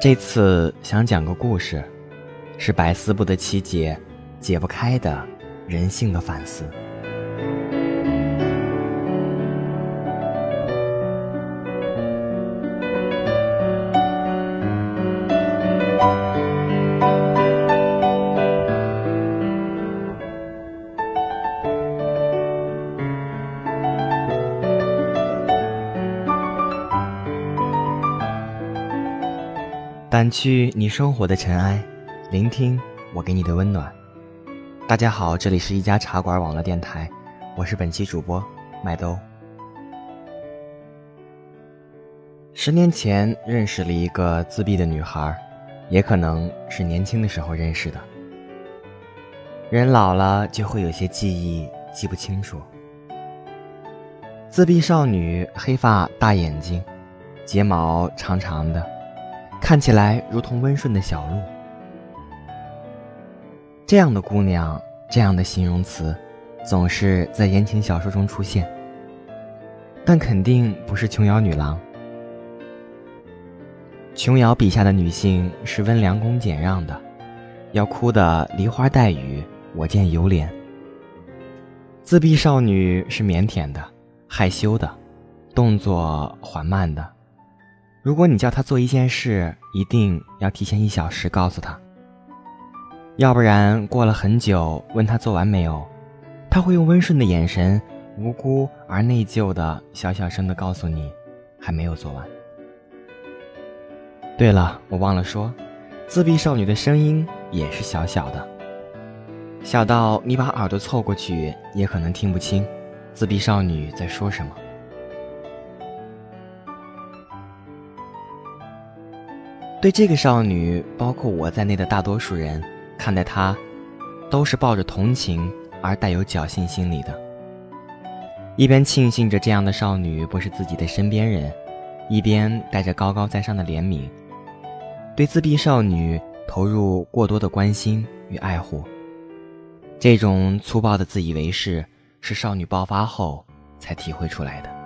这次想讲个故事，是百思不得其解、解不开的人性的反思。掸去你生活的尘埃，聆听我给你的温暖。大家好，这里是一家茶馆网络电台，我是本期主播麦兜。十年前认识了一个自闭的女孩，也可能是年轻的时候认识的。人老了就会有些记忆记不清楚。自闭少女，黑发大眼睛，睫毛长长的。看起来如同温顺的小鹿，这样的姑娘，这样的形容词，总是在言情小说中出现。但肯定不是琼瑶女郎。琼瑶笔下的女性是温良恭俭让的，要哭的梨花带雨，我见犹怜。自闭少女是腼腆的，害羞的，动作缓慢的。如果你叫他做一件事，一定要提前一小时告诉他，要不然过了很久问他做完没有，他会用温顺的眼神，无辜而内疚的小小声的告诉你，还没有做完。对了，我忘了说，自闭少女的声音也是小小的，小到你把耳朵凑过去也可能听不清，自闭少女在说什么。对这个少女，包括我在内的大多数人，看待她，都是抱着同情而带有侥幸心理的。一边庆幸着这样的少女不是自己的身边人，一边带着高高在上的怜悯，对自闭少女投入过多的关心与爱护。这种粗暴的自以为是，是少女爆发后才体会出来的。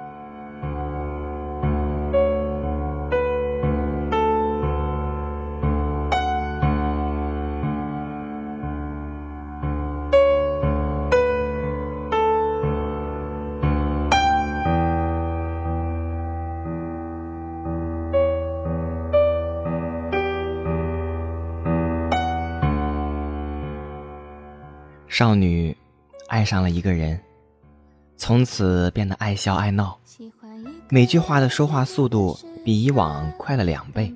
少女爱上了一个人，从此变得爱笑爱闹，每句话的说话速度比以往快了两倍。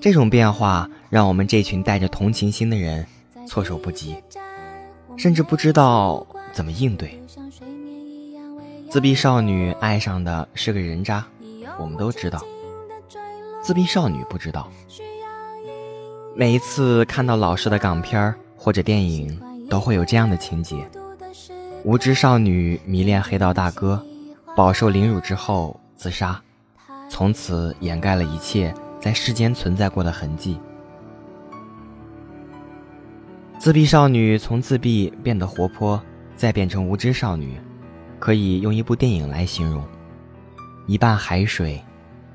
这种变化让我们这群带着同情心的人措手不及，甚至不知道怎么应对。自闭少女爱上的是个人渣，我们都知道。自闭少女不知道。每一次看到老式的港片或者电影。都会有这样的情节：无知少女迷恋黑道大哥，饱受凌辱之后自杀，从此掩盖了一切在世间存在过的痕迹。自闭少女从自闭变得活泼，再变成无知少女，可以用一部电影来形容：一半海水，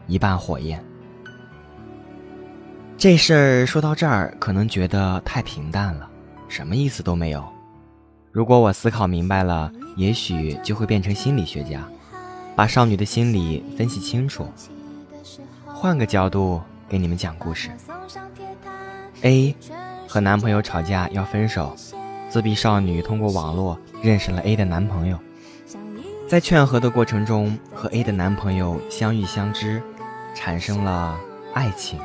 一半火焰。这事儿说到这儿，可能觉得太平淡了。什么意思都没有。如果我思考明白了，也许就会变成心理学家，把少女的心理分析清楚。换个角度给你们讲故事。A 和男朋友吵架要分手，自闭少女通过网络认识了 A 的男朋友，在劝和的过程中和 A 的男朋友相遇相知，产生了爱情。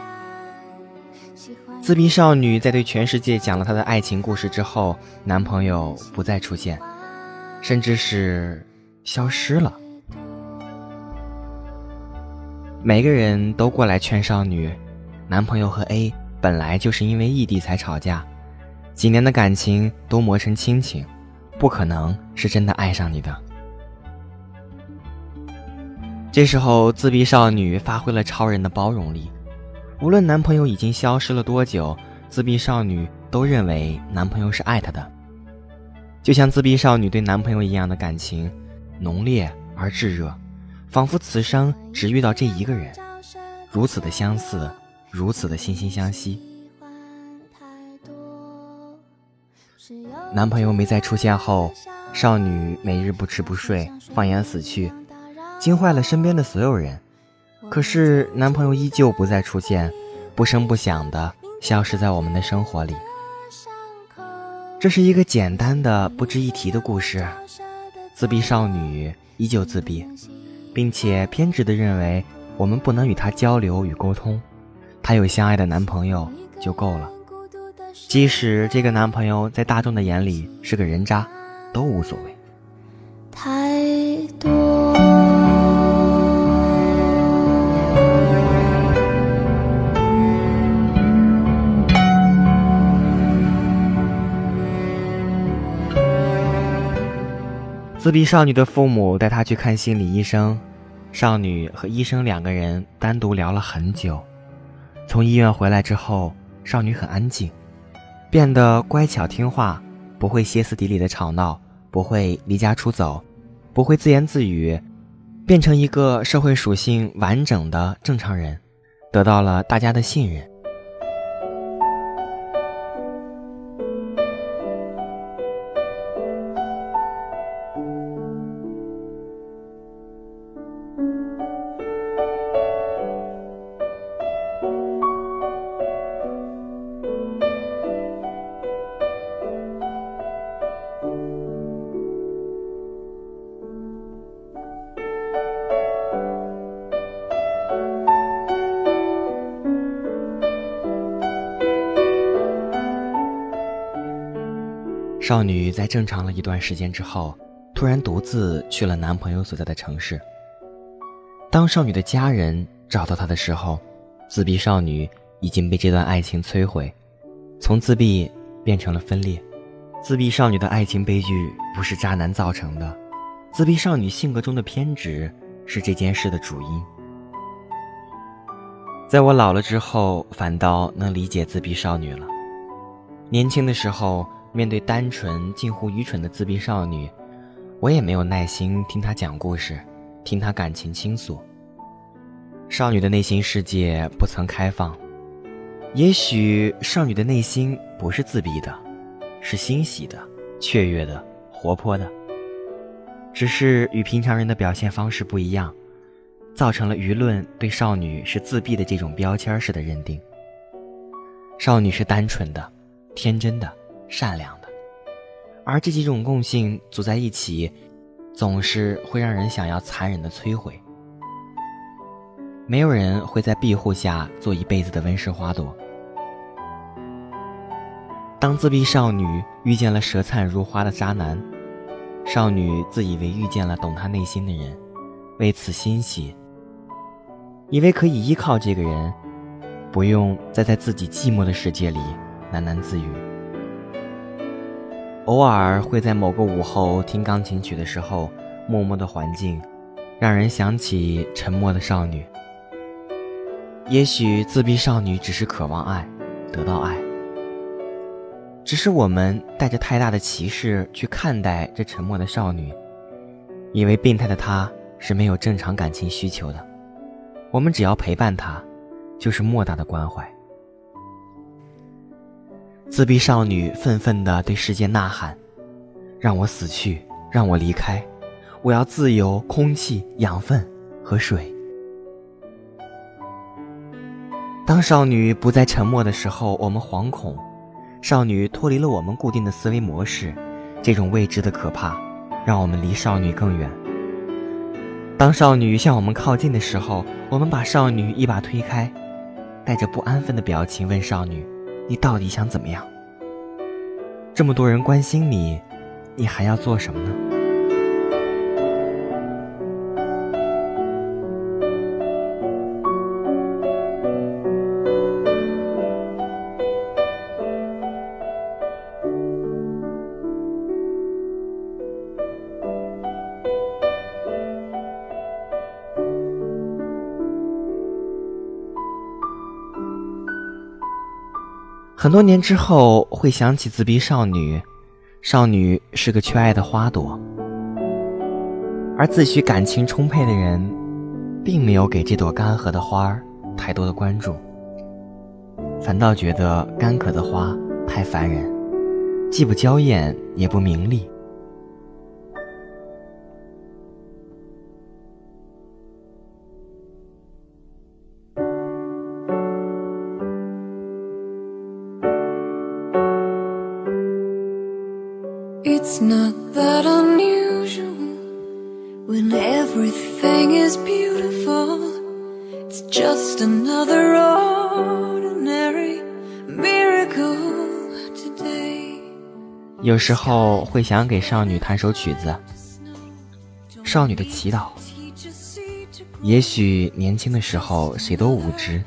自闭少女在对全世界讲了她的爱情故事之后，男朋友不再出现，甚至是消失了。每个人都过来劝少女，男朋友和 A 本来就是因为异地才吵架，几年的感情都磨成亲情，不可能是真的爱上你的。这时候，自闭少女发挥了超人的包容力。无论男朋友已经消失了多久，自闭少女都认为男朋友是爱她的，就像自闭少女对男朋友一样的感情，浓烈而炙热，仿佛此生只遇到这一个人，如此的相似，如此的惺惺相惜。男朋友没再出现后，少女每日不吃不睡，放眼死去，惊坏了身边的所有人。可是男朋友依旧不再出现，不声不响的消失在我们的生活里。这是一个简单的、不值一提的故事。自闭少女依旧自闭，并且偏执的认为我们不能与她交流与沟通，她有相爱的男朋友就够了。即使这个男朋友在大众的眼里是个人渣，都无所谓。自闭少女的父母带她去看心理医生，少女和医生两个人单独聊了很久。从医院回来之后，少女很安静。变得乖巧听话，不会歇斯底里的吵闹，不会离家出走，不会自言自语，变成一个社会属性完整的正常人，得到了大家的信任。少女在正常了一段时间之后，突然独自去了男朋友所在的城市。当少女的家人找到她的时候，自闭少女已经被这段爱情摧毁，从自闭变成了分裂。自闭少女的爱情悲剧不是渣男造成的，自闭少女性格中的偏执是这件事的主因。在我老了之后，反倒能理解自闭少女了。年轻的时候。面对单纯近乎愚蠢的自闭少女，我也没有耐心听她讲故事，听她感情倾诉。少女的内心世界不曾开放，也许少女的内心不是自闭的，是欣喜的、雀跃的、活泼的，只是与平常人的表现方式不一样，造成了舆论对少女是自闭的这种标签式的认定。少女是单纯的、天真的。善良的，而这几种共性组在一起，总是会让人想要残忍的摧毁。没有人会在庇护下做一辈子的温室花朵。当自闭少女遇见了舌灿如花的渣男，少女自以为遇见了懂她内心的人，为此欣喜，以为可以依靠这个人，不用再在自己寂寞的世界里喃喃自语。偶尔会在某个午后听钢琴曲的时候，默默的环境，让人想起沉默的少女。也许自闭少女只是渴望爱，得到爱。只是我们带着太大的歧视去看待这沉默的少女，以为病态的她是没有正常感情需求的。我们只要陪伴她，就是莫大的关怀。自闭少女愤愤地对世界呐喊：“让我死去，让我离开，我要自由、空气、养分和水。”当少女不再沉默的时候，我们惶恐；少女脱离了我们固定的思维模式，这种未知的可怕，让我们离少女更远。当少女向我们靠近的时候，我们把少女一把推开，带着不安分的表情问少女。你到底想怎么样？这么多人关心你，你还要做什么呢？很多年之后，会想起自闭少女。少女是个缺爱的花朵，而自诩感情充沛的人，并没有给这朵干涸的花儿太多的关注。反倒觉得干渴的花太烦人，既不娇艳也不明丽。It's not that unusual when everything is beautiful. It's just another ordinary miracle today. 有时候会想给少女弹首曲子，《少女的祈祷》。也许年轻的时候谁都无知，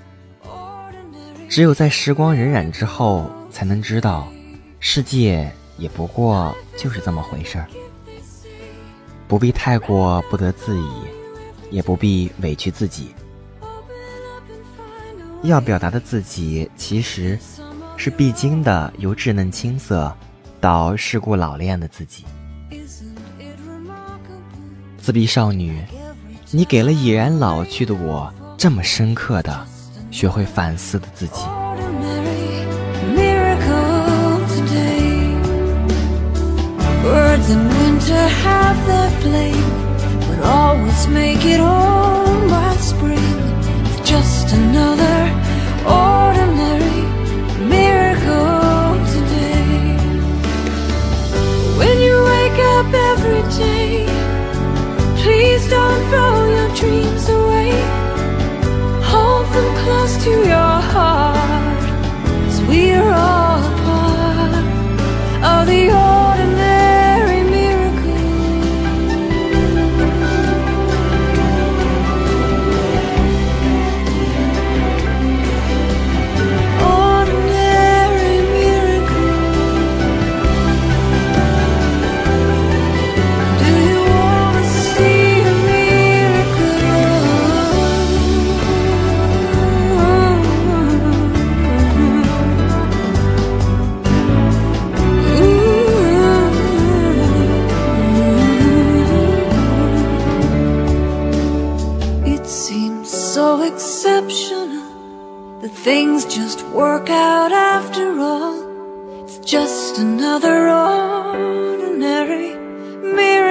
只有在时光荏苒之后，才能知道世界。也不过就是这么回事儿，不必太过不得自已，也不必委屈自己。要表达的自己，其实是必经的由稚嫩青涩到世故老练的自己。自闭少女，你给了已然老去的我这么深刻的学会反思的自己。Birds in winter have their flame, but always make it home by spring. It's just another Things just work out after all. It's just another ordinary miracle